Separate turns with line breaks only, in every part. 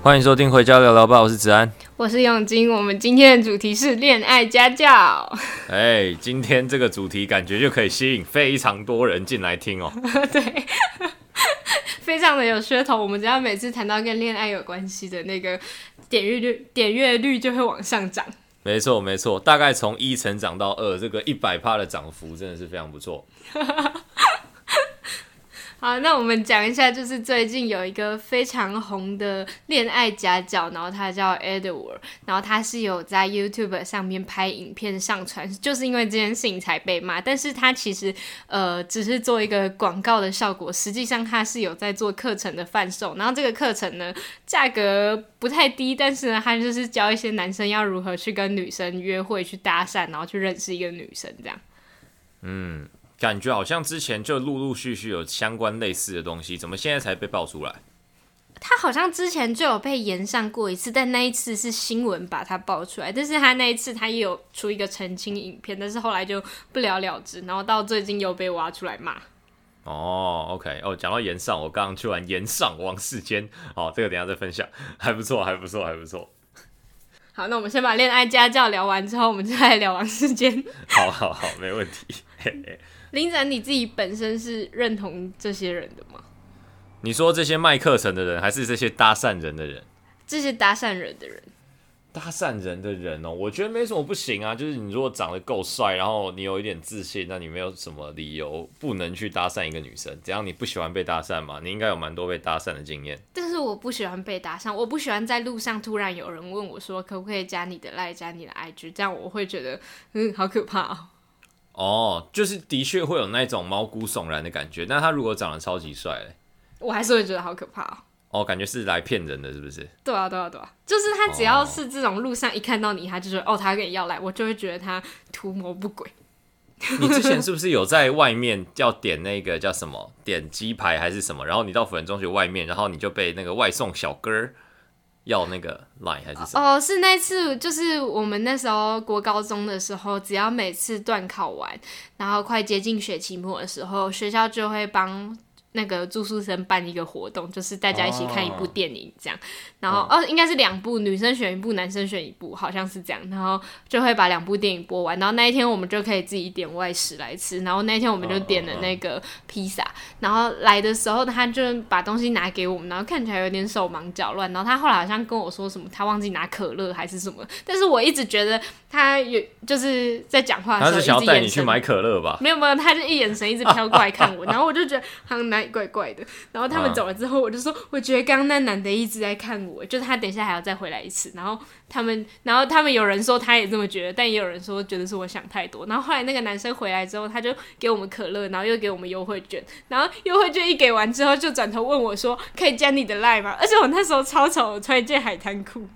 欢迎收听《回家聊聊吧》，我是子安，
我是永金。我们今天的主题是恋爱家教。
哎，今天这个主题感觉就可以吸引非常多人进来听哦。
对，非常的有噱头。我们只要每次谈到跟恋爱有关系的那个点阅率，点阅率就会往上涨。
没错，没错，大概从一成长到二，这个一百趴的涨幅真的是非常不错。
好，那我们讲一下，就是最近有一个非常红的恋爱家教，然后他叫 Edward，然后他是有在 YouTube 上面拍影片上传，就是因为这件事情才被骂。但是他其实呃只是做一个广告的效果，实际上他是有在做课程的贩售。然后这个课程呢，价格不太低，但是呢，他就是教一些男生要如何去跟女生约会、去搭讪，然后去认识一个女生这样。
嗯。感觉好像之前就陆陆续续有相关类似的东西，怎么现在才被爆出来？
他好像之前就有被延上过一次，但那一次是新闻把他爆出来，但是他那一次他也有出一个澄清影片，但是后来就不了了之，然后到最近又被挖出来骂。
哦，OK，哦，讲到延上，我刚刚去完延上王世坚，哦，这个等一下再分享，还不错，还不错，还不错。
好，那我们先把恋爱家教聊完之后，我们再来聊王世坚。
好好好，没问题。嘿嘿
林展，你自己本身是认同这些人的吗？
你说这些卖课程的人，还是这些搭讪人的人？
这些搭讪人的人，
搭讪人的人哦，我觉得没什么不行啊。就是你如果长得够帅，然后你有一点自信，那你没有什么理由不能去搭讪一个女生。只要你不喜欢被搭讪嘛，你应该有蛮多被搭讪的经验。
但是我不喜欢被搭讪，我不喜欢在路上突然有人问我说可不可以加你的 LINE，加你的 IG，这样我会觉得嗯，好可怕哦。
哦，就是的确会有那种毛骨悚然的感觉。那他如果长得超级帅，
我还是会觉得好可怕哦。
哦，感觉是来骗人的，是不是？
对啊，对啊，对啊，就是他只要是这种路上一看到你，他就说哦，他跟你要来，我就会觉得他图谋不轨。
你之前是不是有在外面要点那个叫什么点鸡排还是什么？然后你到辅仁中学外面，然后你就被那个外送小哥。要那个 line 还是什么？
哦，是那次，就是我们那时候国高中的时候，只要每次段考完，然后快接近学期末的时候，学校就会帮那个住宿生办一个活动，就是大家一起看一部电影这样。哦然后哦，应该是两部，女生选一部，男生选一部，好像是这样。然后就会把两部电影播完。然后那一天我们就可以自己点外食来吃。然后那一天我们就点了那个披萨。然后来的时候他就把东西拿给我们，然后看起来有点手忙脚乱。然后他后来好像跟我说什么，他忘记拿可乐还是什么。但是我一直觉得他有就是在讲话的时候，
他是想要带你去买可乐吧？
没有没有，他就一眼神一直飘过来看我。然后我就觉得好像哪里怪怪的。然后他们走了之后，我就说我觉得刚刚那男的一直在看我。就是他等一下还要再回来一次，然后他们，然后他们有人说他也这么觉得，但也有人说觉得是我想太多。然后后来那个男生回来之后，他就给我们可乐，然后又给我们优惠券，然后优惠券一给完之后，就转头问我说：“可以加你的 line 吗？”而且我那时候超丑，我穿一件海滩裤。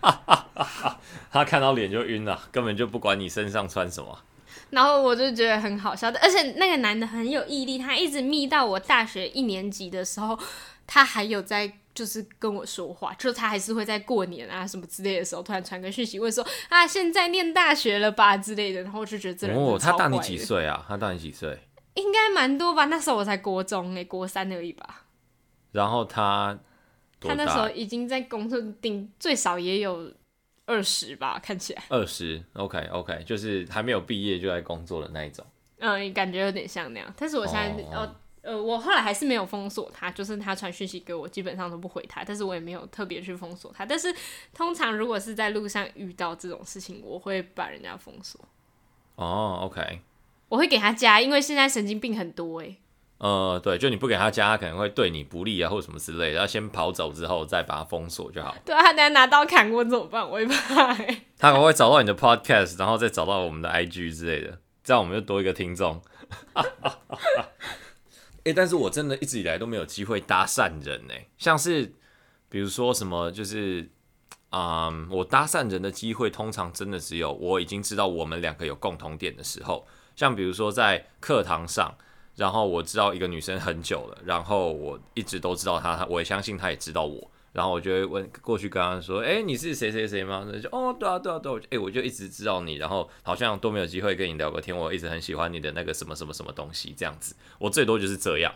他看到脸就晕了，根本就不管你身上穿什么。
然后我就觉得很好笑的，而且那个男的很有毅力，他一直密到我大学一年级的时候，他还有在。就是跟我说话，就是他还是会在过年啊什么之类的时候，突然传个讯息问说啊，现在念大学了吧之类的，然后我就觉得这人哦，
他大你几岁啊？他大你几岁？
应该蛮多吧？那时候我才国中诶、欸，国三而已吧。
然后他
他那时候已经在工作，顶最少也有二十吧，看起来
二十。OK OK，就是还没有毕业就在工作的那一种。
嗯，感觉有点像那样。但是我现在哦。哦呃，我后来还是没有封锁他，就是他传讯息给我，基本上都不回他，但是我也没有特别去封锁他。但是通常如果是在路上遇到这种事情，我会把人家封锁。
哦，OK，
我会给他加，因为现在神经病很多诶。
呃，对，就你不给他加，他可能会对你不利啊，或者什么之类的，要先跑走之后再把他封锁就好。
对啊，他等下拿刀砍我怎么办？我会怕。
他可能会找到你的 Podcast，然后再找到我们的 IG 之类的，这样我们就多一个听众。哎、欸，但是我真的一直以来都没有机会搭讪人呢。像是比如说什么，就是，嗯，我搭讪人的机会通常真的只有我已经知道我们两个有共同点的时候，像比如说在课堂上，然后我知道一个女生很久了，然后我一直都知道她，我也相信她也知道我。然后我就会问过去跟她说：“哎，你是谁谁谁吗？”就哦，对啊，对啊，对。哎，我就一直知道你，然后好像都没有机会跟你聊个天。我一直很喜欢你的那个什么什么什么东西，这样子。我最多就是这样。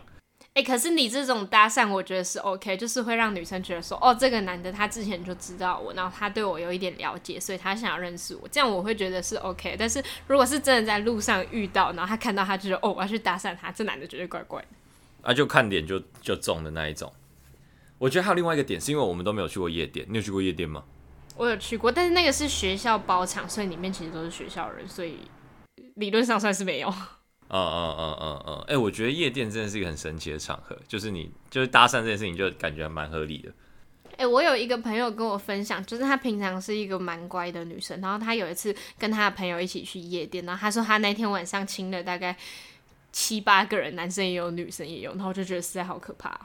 哎，可是你这种搭讪，我觉得是 OK，就是会让女生觉得说：“哦，这个男的他之前就知道我，然后他对我有一点了解，所以他想要认识我。”这样我会觉得是 OK。但是如果是真的在路上遇到，然后他看到他就说：“哦，我要去搭讪他。”这男的绝对怪怪的。
啊，就看脸就就中的那一种。我觉得还有另外一个点，是因为我们都没有去过夜店。你有去过夜店吗？
我有去过，但是那个是学校包场，所以里面其实都是学校人，所以理论上算是没有。
嗯嗯嗯嗯嗯，哎、欸，我觉得夜店真的是一个很神奇的场合，就是你就是搭讪这件事情，就感觉蛮合理的。
哎、欸，我有一个朋友跟我分享，就是她平常是一个蛮乖的女生，然后她有一次跟她的朋友一起去夜店，然后她说她那天晚上亲了大概七八个人，男生也有，女生也有，然后我就觉得实在好可怕、喔。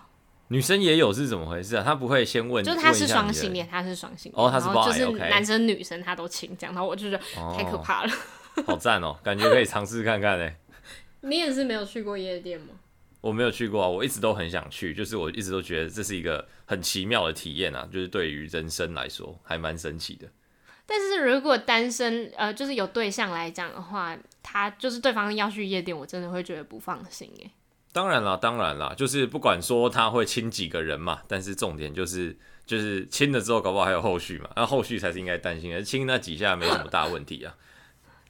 女生也有是怎么回事啊？他不会先问，
就是他是双性恋，他是双性恋，
哦，他是
就是男生女生他都亲这样，然后我就觉得太可怕了。
哦、好赞哦，感觉可以尝试看看嘞。
你也是没有去过夜店吗？
我没有去过啊，我一直都很想去，就是我一直都觉得这是一个很奇妙的体验啊，就是对于人生来说还蛮神奇的。
但是如果单身呃，就是有对象来讲的话，他就是对方要去夜店，我真的会觉得不放心哎。
当然啦，当然啦，就是不管说他会亲几个人嘛，但是重点就是就是亲了之后，搞不好还有后续嘛，那后续才是应该担心的。亲那几下没什么大问题啊，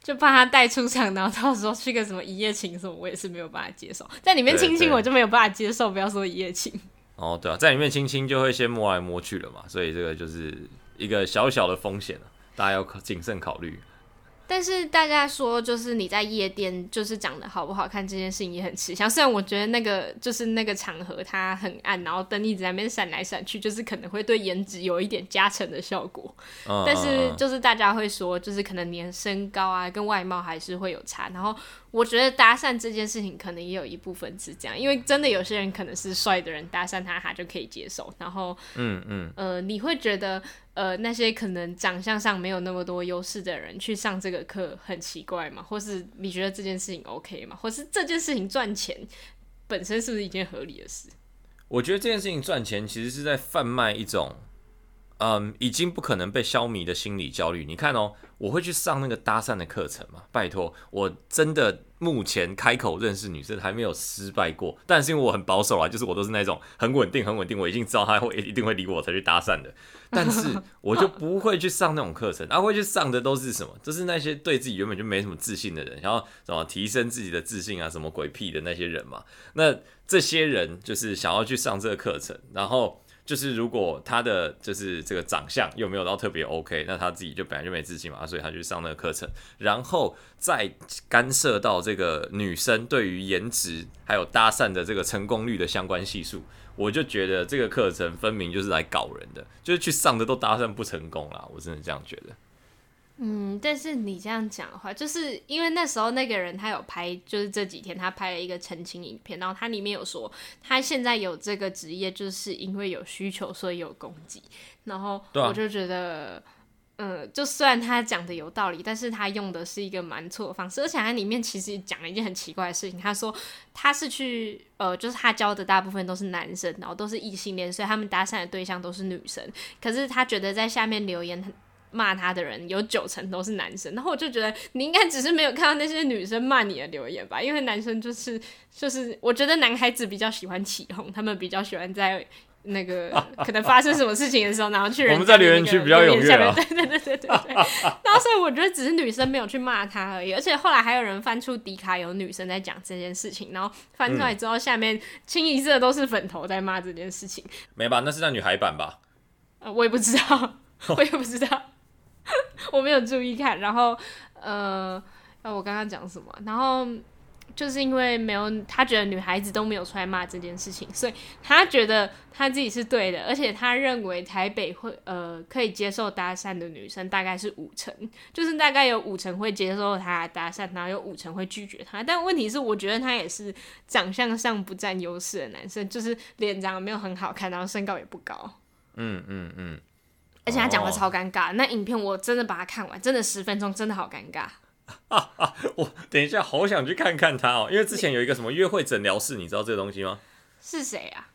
就怕他带出场，然后到时候去个什么一夜情什么，我也是没有办法接受。在里面亲亲，我就没有办法接受，不要说一夜情。
哦，对啊，在里面亲亲就会先摸来摸去了嘛，所以这个就是一个小小的风险，大家要谨慎考虑。
但是大家说，就是你在夜店，就是长得好不好看这件事情也很吃香。虽然我觉得那个就是那个场合它很暗，然后灯一直在那边闪来闪去，就是可能会对颜值有一点加成的效果。嗯、但是就是大家会说，就是可能连身高啊跟外貌还是会有差。然后我觉得搭讪这件事情可能也有一部分是这样，因为真的有些人可能是帅的人搭讪他，他就可以接受。然后嗯嗯呃，你会觉得？呃，那些可能长相上没有那么多优势的人去上这个课很奇怪吗？或是你觉得这件事情 OK 吗？或是这件事情赚钱本身是不是一件合理的事？
我觉得这件事情赚钱其实是在贩卖一种，嗯，已经不可能被消弭的心理焦虑。你看哦。我会去上那个搭讪的课程吗？拜托，我真的目前开口认识女生还没有失败过。但是因为我很保守啊，就是我都是那种很稳定、很稳定，我已经知道他会一定会理我才去搭讪的。但是我就不会去上那种课程，然后会去上的都是什么？就是那些对自己原本就没什么自信的人，然后什么提升自己的自信啊，什么鬼屁的那些人嘛。那这些人就是想要去上这个课程，然后。就是如果他的就是这个长相又没有到特别 OK，那他自己就本来就没自信嘛，所以他去上那个课程，然后再干涉到这个女生对于颜值还有搭讪的这个成功率的相关系数，我就觉得这个课程分明就是来搞人的，就是去上的都搭讪不成功啦，我真的这样觉得。
嗯，但是你这样讲的话，就是因为那时候那个人他有拍，就是这几天他拍了一个澄清影片，然后他里面有说他现在有这个职业，就是因为有需求，所以有供给。然后我就觉得，啊、嗯，就虽然他讲的有道理，但是他用的是一个蛮错的方式，而且他里面其实讲了一件很奇怪的事情，他说他是去，呃，就是他教的大部分都是男生，然后都是异性恋，所以他们搭讪的对象都是女生，可是他觉得在下面留言。骂他的人有九成都是男生，然后我就觉得你应该只是没有看到那些女生骂你的留言吧，因为男生就是就是，我觉得男孩子比较喜欢起哄，他们比较喜欢在那个可能发生什么事情的时候，然后去人、我们在留言区比较踊跃、啊，对对对对对对。然后所以我觉得只是女生没有去骂他而已，而且后来还有人翻出迪卡有女生在讲这件事情，然后翻出来之后，下面清一色都是粉头在骂这件事情。
没吧？那是在女孩版吧？
呃，我也不知道，我也不知道。我没有注意看，然后，呃，我刚刚讲什么？然后就是因为没有他觉得女孩子都没有出来骂这件事情，所以他觉得他自己是对的，而且他认为台北会呃可以接受搭讪的女生大概是五成，就是大概有五成会接受他搭讪，然后有五成会拒绝他。但问题是，我觉得他也是长相上不占优势的男生，就是脸长得没有很好看，然后身高也不高。嗯嗯嗯。而且他讲的超尴尬，oh. 那影片我真的把它看完，真的十分钟，真的好尴尬。
啊啊！我等一下好想去看看他哦，因为之前有一个什么约会诊疗室，你知道这个东西吗？
是谁啊？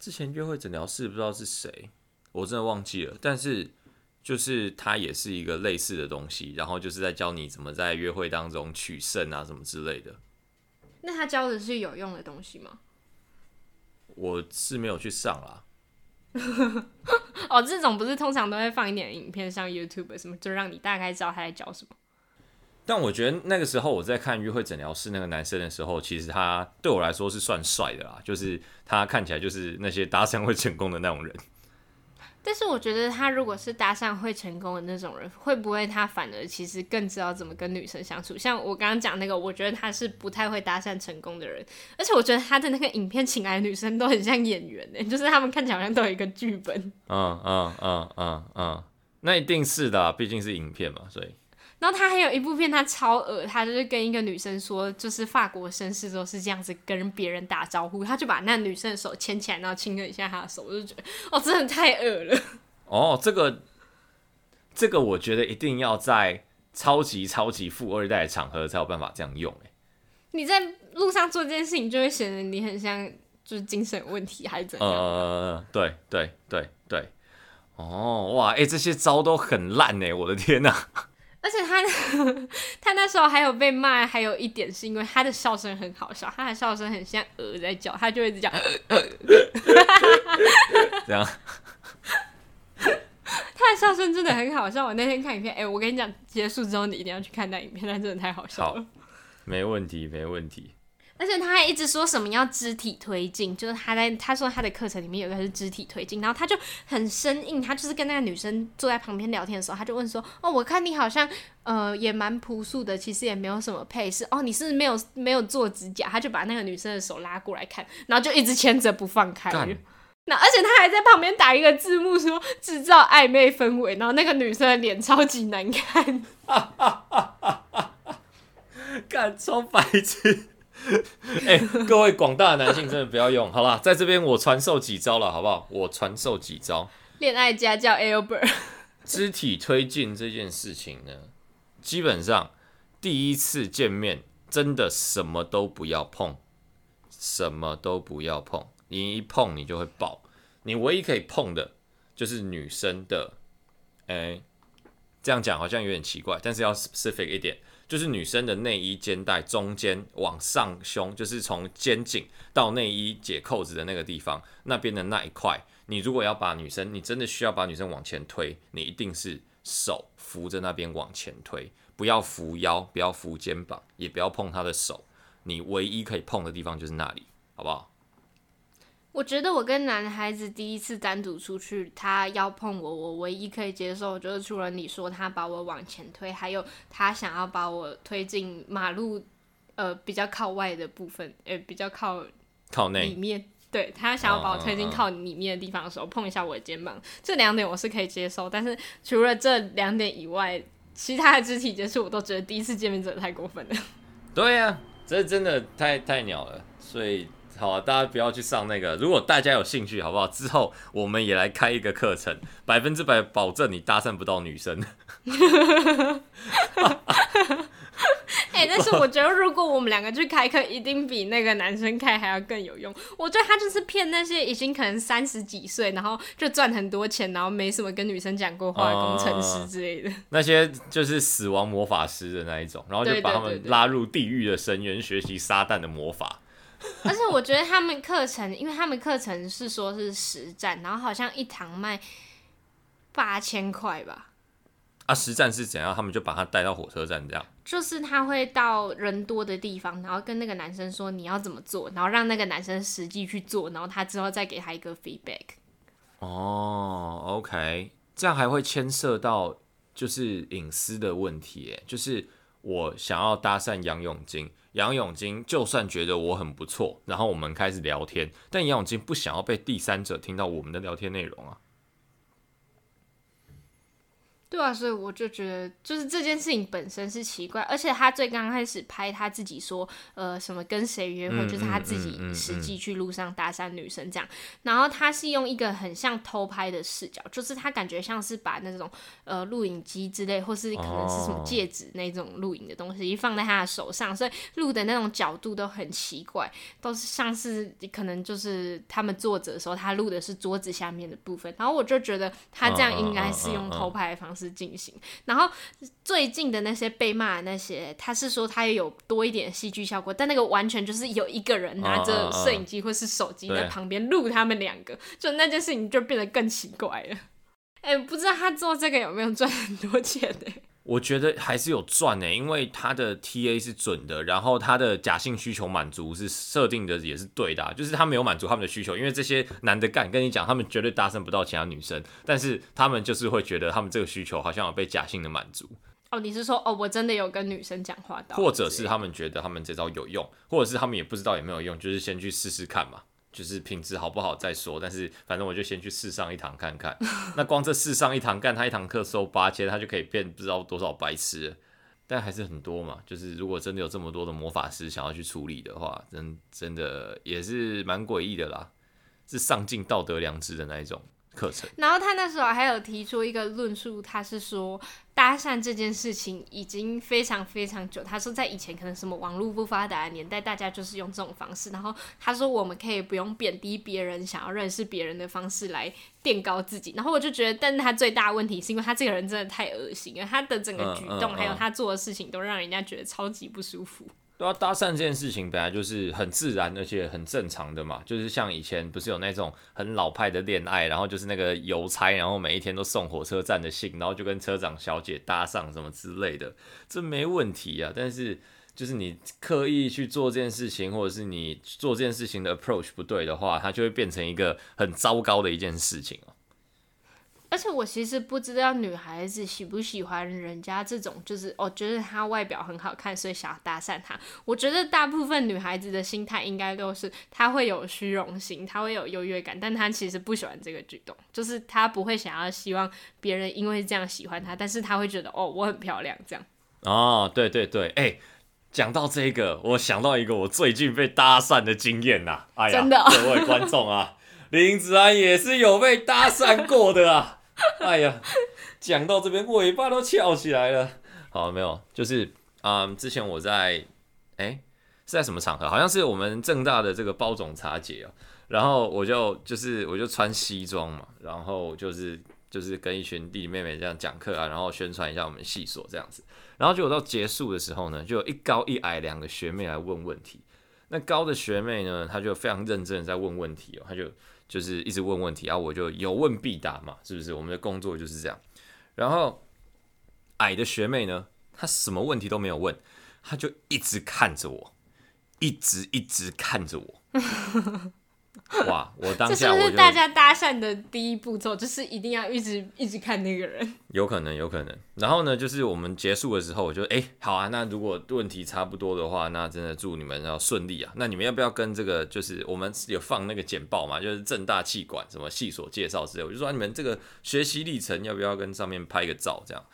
之前约会诊疗室不知道是谁，我真的忘记了。但是就是他也是一个类似的东西，然后就是在教你怎么在约会当中取胜啊什么之类的。
那他教的是有用的东西吗？
我是没有去上啦。
哦，这种不是通常都会放一点影片像 YouTube 什么，就让你大概知道他在教什么。
但我觉得那个时候我在看约会诊疗室那个男生的时候，其实他对我来说是算帅的啦，就是他看起来就是那些搭讪会成功的那种人。
但是我觉得他如果是搭讪会成功的那种人，会不会他反而其实更知道怎么跟女生相处？像我刚刚讲那个，我觉得他是不太会搭讪成功的人，而且我觉得他的那个影片请来的女生都很像演员呢，就是他们看起来好像都有一个剧本。
嗯嗯嗯嗯嗯，那一定是的，毕竟是影片嘛，所以。
然后他还有一部片，他超恶，他就是跟一个女生说，就是法国绅士都是这样子跟别人打招呼，他就把那女生的手牵起来，然后亲了一下她的手，我就觉得哦，真的太恶了。
哦，这个这个，我觉得一定要在超级超级富二代的场合才有办法这样用。哎，你
在路上做这件事情，就会显得你很像就是精神问题还是怎样？
呃，对对对对。哦，哇，哎，这些招都很烂哎，我的天呐！
而且他 他那时候还有被骂，还有一点是因为他的笑声很好笑，他的笑声很像鹅在叫，他就一直讲，
这样。
他的笑声真的很好笑。我那天看影片，哎、欸，我跟你讲，结束之后你一定要去看那影片，那真的太好笑了。
好，没问题，没问题。
而且他还一直说什么要肢体推进，就是他在他说他的课程里面有一个是肢体推进，然后他就很生硬，他就是跟那个女生坐在旁边聊天的时候，他就问说：“哦，我看你好像呃也蛮朴素的，其实也没有什么配饰哦，你是没有没有做指甲？”他就把那个女生的手拉过来看，然后就一直牵着不放开。那而且他还在旁边打一个字幕说制造暧昧氛围，然后那个女生的脸超级难看，哈哈哈哈哈，
干超白痴。哎、欸，各位广大的男性真的不要用，好啦？在这边我传授几招了，好不好？我传授几招。
恋爱家教 Albert，
肢体推进这件事情呢，基本上第一次见面真的什么都不要碰，什么都不要碰，你一碰你就会爆。你唯一可以碰的就是女生的，哎、欸，这样讲好像有点奇怪，但是要 specific 一点。就是女生的内衣肩带中间往上胸，就是从肩颈到内衣解扣子的那个地方，那边的那一块，你如果要把女生，你真的需要把女生往前推，你一定是手扶着那边往前推，不要扶腰，不要扶肩膀，也不要碰她的手，你唯一可以碰的地方就是那里，好不好？
我觉得我跟男孩子第一次单独出去，他要碰我，我唯一可以接受就是除了你说他把我往前推，还有他想要把我推进马路，呃，比较靠外的部分，呃，比较靠
靠内
里面，对，他想要把我推进靠里面的地方的时候，碰一下我的肩膀，这两点我是可以接受。但是除了这两点以外，其他的肢体接触我都觉得第一次见面真的太过分了。
对呀、啊，这真的太太鸟了，所以。好啊，大家不要去上那个。如果大家有兴趣，好不好？之后我们也来开一个课程，百分之百保证你搭讪不到女生。
哎、欸，但是 我觉得，如果我们两个去开课，一定比那个男生开还要更有用。我觉得他就是骗那些已经可能三十几岁，然后就赚很多钱，然后没什么跟女生讲过话的工程师之类的。
那些就是死亡魔法师的那一种，然后就把他们拉入地狱的深渊，学习撒旦的魔法。
而且我觉得他们课程，因为他们课程是说是实战，然后好像一堂卖八千块吧。
啊，实战是怎样？他们就把他带到火车站这样。
就是他会到人多的地方，然后跟那个男生说你要怎么做，然后让那个男生实际去做，然后他之后再给他一个 feedback。
哦，OK，这样还会牵涉到就是隐私的问题，就是我想要搭讪杨永金。杨永金就算觉得我很不错，然后我们开始聊天，但杨永金不想要被第三者听到我们的聊天内容啊。
对啊，所以我就觉得，就是这件事情本身是奇怪，而且他最刚开始拍他自己说，呃，什么跟谁约会，嗯、就是他自己实际去路上搭讪女生这样，嗯嗯嗯、然后他是用一个很像偷拍的视角，就是他感觉像是把那种呃录影机之类，或是可能是什么戒指那种录影的东西放在他的手上，所以录的那种角度都很奇怪，都是像是可能就是他们坐着的时候，他录的是桌子下面的部分，然后我就觉得他这样应该是用偷拍的方式。进行，然后最近的那些被骂的那些，他是说他也有多一点戏剧效果，但那个完全就是有一个人拿着摄影机或是手机在旁边录他们两个，就那件事情就变得更奇怪了。哎，不知道他做这个有没有赚很多钱呢？
我觉得还是有赚呢，因为他的 TA 是准的，然后他的假性需求满足是设定的也是对的，就是他没有满足他们的需求，因为这些男的干跟你讲，他们绝对搭讪不到其他女生，但是他们就是会觉得他们这个需求好像有被假性的满足。
哦，你是说哦，我真的有跟女生讲话到，
或者是他们觉得他们这招有用，或者是他们也不知道有没有用，就是先去试试看嘛。就是品质好不好再说，但是反正我就先去试上一堂看看。那光这试上一堂，干他一堂课收八千，他就可以变不知道多少白痴。但还是很多嘛。就是如果真的有这么多的魔法师想要去处理的话，真真的也是蛮诡异的啦，是丧尽道德良知的那一种。课程，
然后他那时候还有提出一个论述，他是说搭讪这件事情已经非常非常久。他说在以前可能什么网络不发达的年代，大家就是用这种方式。然后他说我们可以不用贬低别人想要认识别人的方式来垫高自己。然后我就觉得，但是他最大的问题是因为他这个人真的太恶心了，他的整个举动还有他做的事情都让人家觉得超级不舒服。
对啊，搭讪这件事情本来就是很自然，而且很正常的嘛。就是像以前不是有那种很老派的恋爱，然后就是那个邮差，然后每一天都送火车站的信，然后就跟车长小姐搭上什么之类的，这没问题啊。但是就是你刻意去做这件事情，或者是你做这件事情的 approach 不对的话，它就会变成一个很糟糕的一件事情哦。
而且我其实不知道女孩子喜不喜欢人家这种，就是哦，觉得她外表很好看，所以想要搭讪她。我觉得大部分女孩子的心态应该都是，她会有虚荣心，她会有优越感，但她其实不喜欢这个举动，就是她不会想要希望别人因为这样喜欢她，但是她会觉得哦，我很漂亮这样。
哦，对对对，哎、欸，讲到这个，我想到一个我最近被搭讪的经验呐，哎呀，真的，各位观众啊，林子安也是有被搭讪过的啊。哎呀，讲到这边尾巴都翘起来了。好，没有，就是啊、嗯，之前我在哎、是在什么场合？好像是我们正大的这个包种茶节哦。然后我就就是我就穿西装嘛，然后就是就是跟一群弟弟妹妹这样讲课啊，然后宣传一下我们系所这样子。然后结果到结束的时候呢，就有一高一矮两个学妹来问问题。那高的学妹呢，她就非常认真的在问问题哦，她就。就是一直问问题然啊，我就有问必答嘛，是不是？我们的工作就是这样。然后矮的学妹呢，她什么问题都没有问，她就一直看着我，一直一直看着我。哇！我当下我就，是大
家搭讪的第一步骤，就是一定要一直一直看那个人。
有可能，有可能。然后呢，就是我们结束的时候，我就哎、欸，好啊，那如果问题差不多的话，那真的祝你们要顺利啊。那你们要不要跟这个，就是我们有放那个简报嘛，就是正大气管什么系所介绍之类，我就说你们这个学习历程要不要跟上面拍个照这样。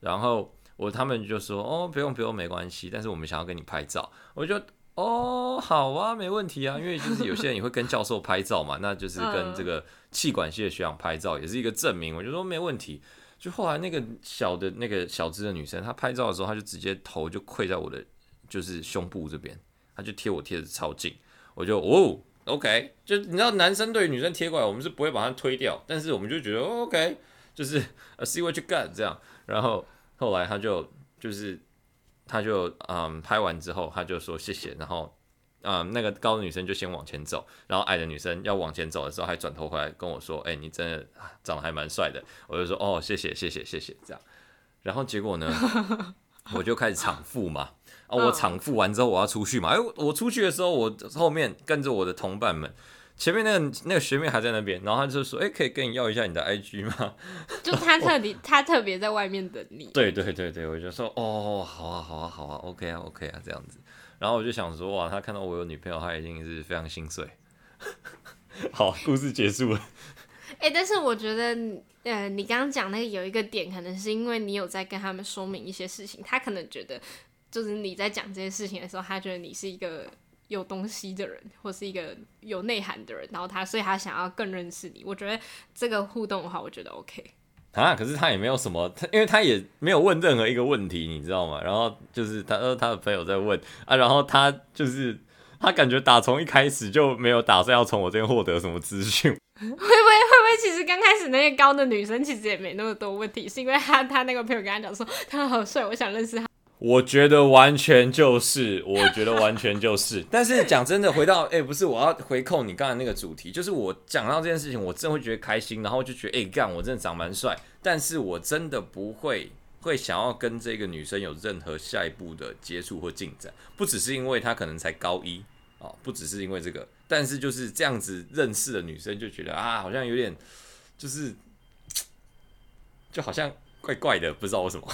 然后我他们就说哦，不用不用，没关系。但是我们想要跟你拍照，我就。哦，好啊，没问题啊，因为就是有些人也会跟教授拍照嘛，那就是跟这个气管系的学长拍照，也是一个证明。我就说没问题。就后来那个小的那个小资的女生，她拍照的时候，她就直接头就跪在我的就是胸部这边，她就贴我贴的超近。我就哦，OK，就你知道男生对女生贴过来，我们是不会把它推掉，但是我们就觉得 OK，就是 see what you got 这样。然后后来她就就是。他就嗯拍完之后，他就说谢谢，然后嗯那个高的女生就先往前走，然后矮的女生要往前走的时候，还转头回来跟我说：“哎、欸，你真的长得还蛮帅的。”我就说：“哦，谢谢谢谢谢谢。”这样，然后结果呢，我就开始场付嘛，啊，我场付完之后我要出去嘛，哎，我出去的时候，我后面跟着我的同伴们。前面那个那个学妹还在那边，然后他就说：“哎、欸，可以跟你要一下你的 IG 吗？”
就他特别，他特别在外面等你。
对对对对，我就说：“哦，好啊好啊好啊，OK 啊 OK 啊这样子。”然后我就想说：“哇，他看到我有女朋友，他已经是非常心碎。”好，故事结束了。
哎、哎、欸，但是我觉得，呃，你刚刚讲那个有一个点，可能是因为你有在跟他们说明一些事情，他可能觉得，就是你在讲这些事情的时候，他觉得你是一个有东西的人，或是一个有内涵的人，然后他，所以他想要更认识你。我觉得这个互动的话，我觉得 OK。
啊，可是他也没有什么，他因为他也没有问任何一个问题，你知道吗？然后就是他说他的朋友在问啊，然后他就是他感觉打从一开始就没有打算要从我这边获得什么资讯。
会不会会不会其实刚开始那些高的女生其实也没那么多问题，是因为他他那个朋友跟他讲说他好帅，我想认识他。
我觉得完全就是，我觉得完全就是。但是讲真的，回到哎、不是我要回扣你刚才那个主题，就是我讲到这件事情，我真会觉得开心，然后就觉得哎干、欸，我真的长蛮帅。但是我真的不会会想要跟这个女生有任何下一步的接触或进展，不只是因为她可能才高一哦，不只是因为这个，但是就是这样子认识的女生就觉得啊，好像有点就是就好像怪怪的，不知道为什么。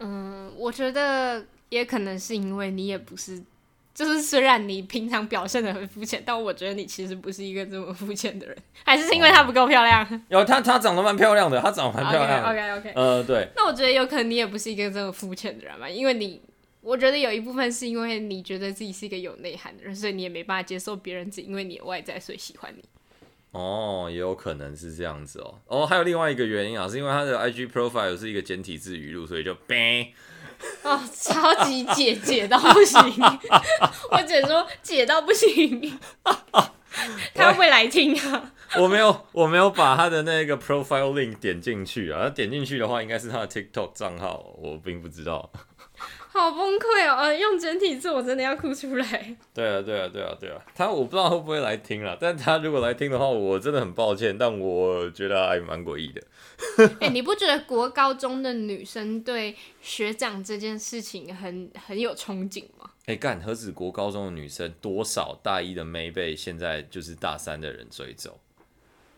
嗯，我觉得也可能是因为你也不是，就是虽然你平常表现的很肤浅，但我觉得你其实不是一个这么肤浅的人，还是因为她不够漂亮？
有她，她长得蛮漂亮的，她长得蛮漂亮的。
OK OK.
呃，对。
那我觉得有可能你也不是一个这么肤浅的人吧，因为你，我觉得有一部分是因为你觉得自己是一个有内涵的人，所以你也没办法接受别人只因为你的外在所以喜欢你。
哦，也有可能是这样子哦。哦，还有另外一个原因啊，是因为他的 IG profile 是一个简体字语录，所以就 bang。
哦，超级解解到不行。我姐说解到不行。他会来听啊？
我没有，我没有把他的那个 profile link 点进去啊。他点进去的话，应该是他的 TikTok 账号，我并不知道。
好崩溃哦！呃，用简体字我真的要哭出来。
对啊，对啊，对啊，对啊。他我不知道会不会来听了，但他如果来听的话，我真的很抱歉。但我觉得还蛮诡异的。
哎、欸，你不觉得国高中的女生对学长这件事情很很有憧憬吗？
哎、欸，干，何止国高中的女生，多少大一的妹被现在就是大三的人追走。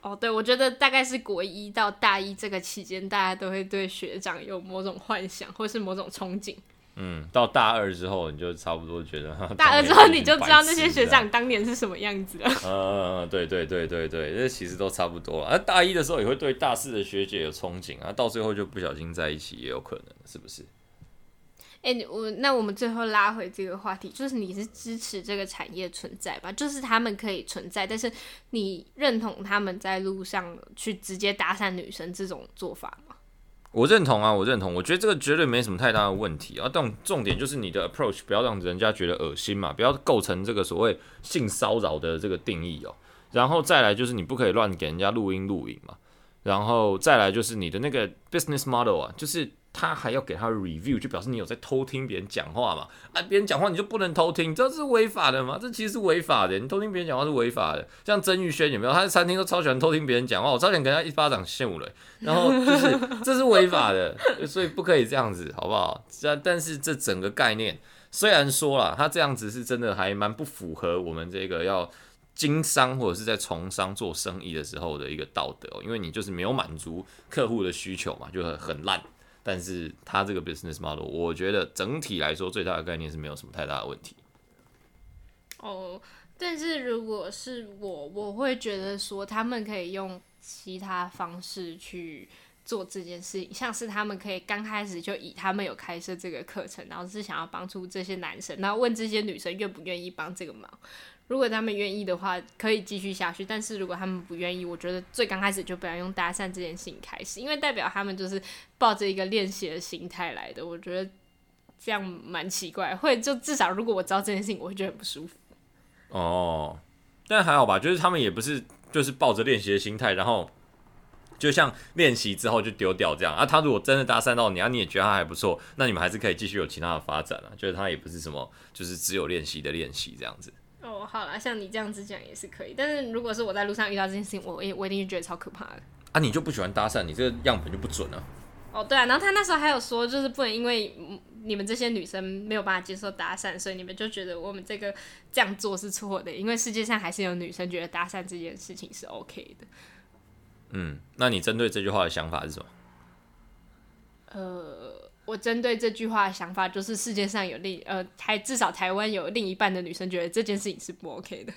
哦，对，我觉得大概是国一到大一这个期间，大家都会对学长有某种幻想，或是某种憧憬。
嗯，到大二之后，你就差不多觉得，
大二之后你就知道那些学长当年是什么样子了。
嗯，对对对对对，这其实都差不多。而、啊、大一的时候也会对大四的学姐有憧憬啊，到最后就不小心在一起也有可能，是不是？
哎、欸，我那我们最后拉回这个话题，就是你是支持这个产业存在吧？就是他们可以存在，但是你认同他们在路上去直接搭讪女生这种做法吗？
我认同啊，我认同，我觉得这个绝对没什么太大的问题啊。但重点就是你的 approach 不要让人家觉得恶心嘛，不要构成这个所谓性骚扰的这个定义哦。然后再来就是你不可以乱给人家录音录影嘛。然后再来就是你的那个 business model 啊，就是。他还要给他 review，就表示你有在偷听别人讲话嘛？啊，别人讲话你就不能偷听，这是违法的吗？这其实是违法的，你偷听别人讲话是违法的。像曾玉轩有没有？他在餐厅都超喜欢偷听别人讲话，我超想给他一巴掌扇了。然后 就是这是违法的，所以不可以这样子，好不好？这但是这整个概念虽然说了，他这样子是真的还蛮不符合我们这个要经商或者是在从商做生意的时候的一个道德，因为你就是没有满足客户的需求嘛，就很很烂。但是他这个 business model，我觉得整体来说最大的概念是没有什么太大的问题。
哦，但是如果是我，我会觉得说他们可以用其他方式去做这件事情，像是他们可以刚开始就以他们有开设这个课程，然后是想要帮助这些男生，然后问这些女生愿不愿意帮这个忙。如果他们愿意的话，可以继续下去。但是如果他们不愿意，我觉得最刚开始就不要用搭讪这件事情开始，因为代表他们就是抱着一个练习的心态来的。我觉得这样蛮奇怪，会就至少如果我知道这件事情，我会觉得很不舒服。
哦，但还好吧，就是他们也不是就是抱着练习的心态，然后就像练习之后就丢掉这样啊。他如果真的搭讪到你啊，你也觉得他还不错，那你们还是可以继续有其他的发展啊。就是他也不是什么就是只有练习的练习这样子。
哦，好啦，像你这样子讲也是可以，但是如果是我在路上遇到这件事情，我也我一定觉得超可怕的。
啊，你就不喜欢搭讪，你这个样本就不准啊。
哦，对啊，然后他那时候还有说，就是不能因为你们这些女生没有办法接受搭讪，所以你们就觉得我们这个这样做是错的，因为世界上还是有女生觉得搭讪这件事情是 OK 的。
嗯，那你针对这句话的想法是什么？
呃。我针对这句话的想法就是，世界上有另呃，台至少台湾有另一半的女生觉得这件事情是不 OK 的。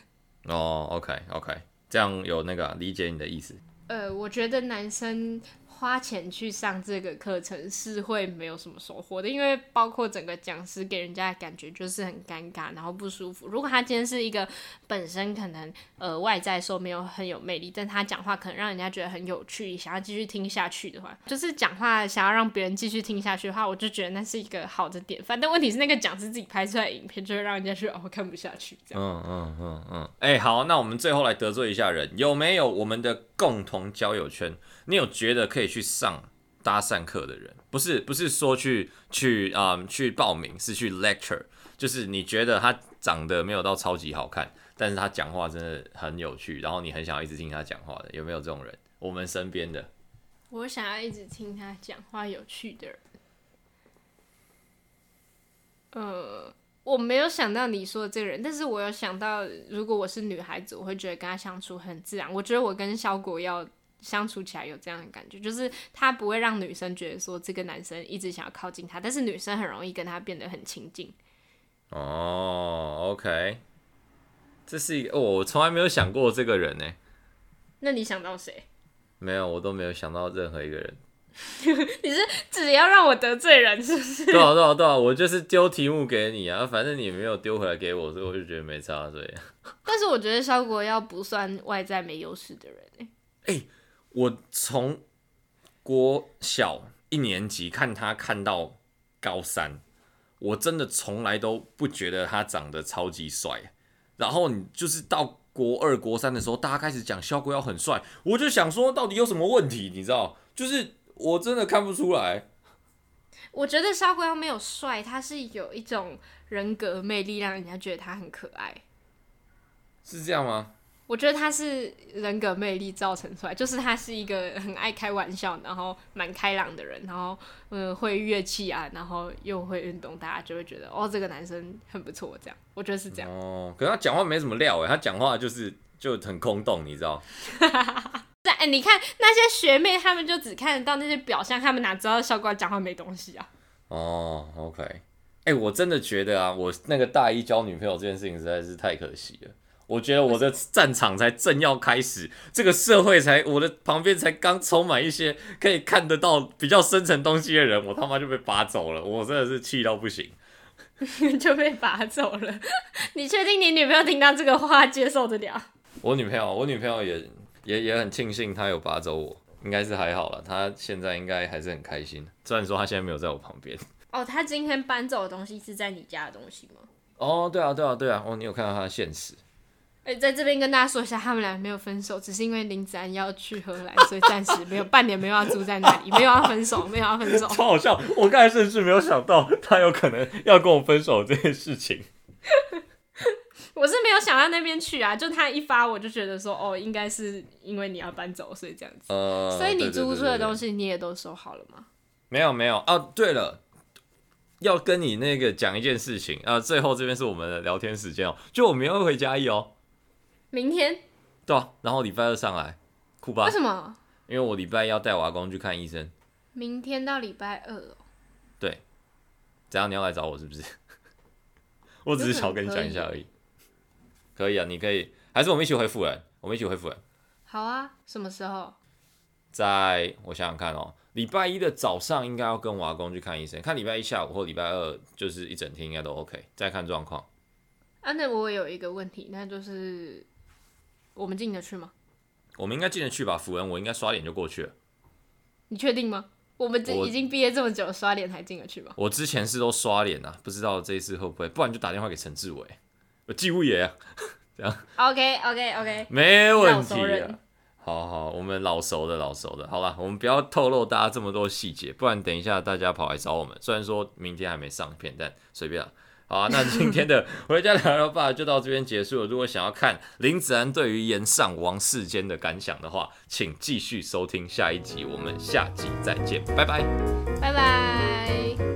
哦，OK OK，这样有那个、啊、理解你的意思？
呃，我觉得男生。花钱去上这个课程是会没有什么收获的，因为包括整个讲师给人家的感觉就是很尴尬，然后不舒服。如果他今天是一个本身可能呃外在说没有很有魅力，但他讲话可能让人家觉得很有趣，想要继续听下去的话，就是讲话想要让别人继续听下去的话，我就觉得那是一个好的典范。但问题是那个讲师自己拍出来的影片就会让人家觉得哦看不下去这样。
嗯嗯嗯嗯。哎、欸，好，那我们最后来得罪一下人，有没有我们的共同交友圈？你有觉得可以去上搭讪课的人？不是，不是说去去啊、去报名，是去 lecture。就是你觉得他长得没有到超级好看，但是他讲话真的很有趣，然后你很想要一直听他讲话的，有没有这种人？我们身边的，
我想要一直听他讲话有趣的人。呃，我没有想到你说的这个人，但是我有想到，如果我是女孩子，我会觉得跟他相处很自然。我觉得我跟小果要。相处起来有这样的感觉，就是他不会让女生觉得说这个男生一直想要靠近他，但是女生很容易跟他变得很亲近。
哦，OK，这是一个，哦，我从来没有想过这个人呢。
那你想到谁？
没有，我都没有想到任何一个人。
你是只要让我得罪人，是不是？
对啊，对啊，对啊，我就是丢题目给你啊，反正你没有丢回来给我，所以我就觉得没差，所以。
但是我觉得萧国要不算外在没优势的人哎。欸
我从国小一年级看他看到高三，我真的从来都不觉得他长得超级帅。然后你就是到国二、国三的时候，大家开始讲萧国耀很帅，我就想说到底有什么问题？你知道？就是我真的看不出来。
我觉得萧国耀没有帅，他是有一种人格魅力，让人家觉得他很可爱。
是这样吗？
我觉得他是人格魅力造成出来，就是他是一个很爱开玩笑，然后蛮开朗的人，然后嗯会乐器啊，然后又会运动，大家就会觉得哦这个男生很不错，这样我觉得是这样。
哦，可是他讲话没什么料哎，他讲话就是就很空洞，你知道？
对，哎，你看那些学妹，他们就只看得到那些表象，他们哪知道校官讲话没东西啊？
哦，OK，哎、欸，我真的觉得啊，我那个大一交女朋友这件事情实在是太可惜了。我觉得我的战场才正要开始，这个社会才我的旁边才刚充满一些可以看得到比较深层东西的人，我他妈就被拔走了，我真的是气到不行，
就被拔走了。你确定你女朋友听到这个话接受得了？
我女朋友，我女朋友也也也很庆幸她有拔走我，应该是还好了，她现在应该还是很开心，虽然说她现在没有在我旁边。
哦，她今天搬走的东西是在你家的东西吗？
哦，对啊，对啊，对啊，哦，你有看到她的现实？
哎，在这边跟大家说一下，他们俩没有分手，只是因为林子安要去荷兰，所以暂时没有半年没有要住在那里，没有要分手，没有要分手。
超好笑！我刚才甚至没有想到他有可能要跟我分手这件事情。
我是没有想到那边去啊，就他一发，我就觉得说，哦，应该是因为你要搬走，所以这样子。呃，所以你租出的东西你也都收好了吗？
没有，没有。哦，对了，要跟你那个讲一件事情啊。最后这边是我们的聊天时间哦，就我们要回嘉义哦。
明天，
对啊，然后礼拜二上来，酷吧？
为什么？
因为我礼拜一要带我阿公去看医生。
明天到礼拜二哦。
对，怎样？你要来找我是不是？我只是想跟你讲一下而已。可以啊，你可以，还是我们一起回复人？我们一起回复人。
好啊，什么时候？
在我想想看哦，礼拜一的早上应该要跟我阿公去看医生，看礼拜一下午或礼拜二就是一整天应该都 OK，再看状况。
啊，那我有一个问题，那就是。我们进得去吗？
我们应该进得去吧。符文，我应该刷脸就过去了。
你确定吗？我们这已经毕业这么久，刷脸还进得去吗？
我之前是都刷脸啊，不知道这一次会不会，不然就打电话给陈志伟，我纪务爷啊，这样。
OK OK OK，
没问题啊。好好，我们老熟的老熟的，好了，我们不要透露大家这么多细节，不然等一下大家跑来找我们。虽然说明天还没上片，但随便了。好，那今天的回家聊聊吧就到这边结束了。如果想要看林子安对于炎上王世坚的感想的话，请继续收听下一集。我们下集再见，拜拜，
拜拜。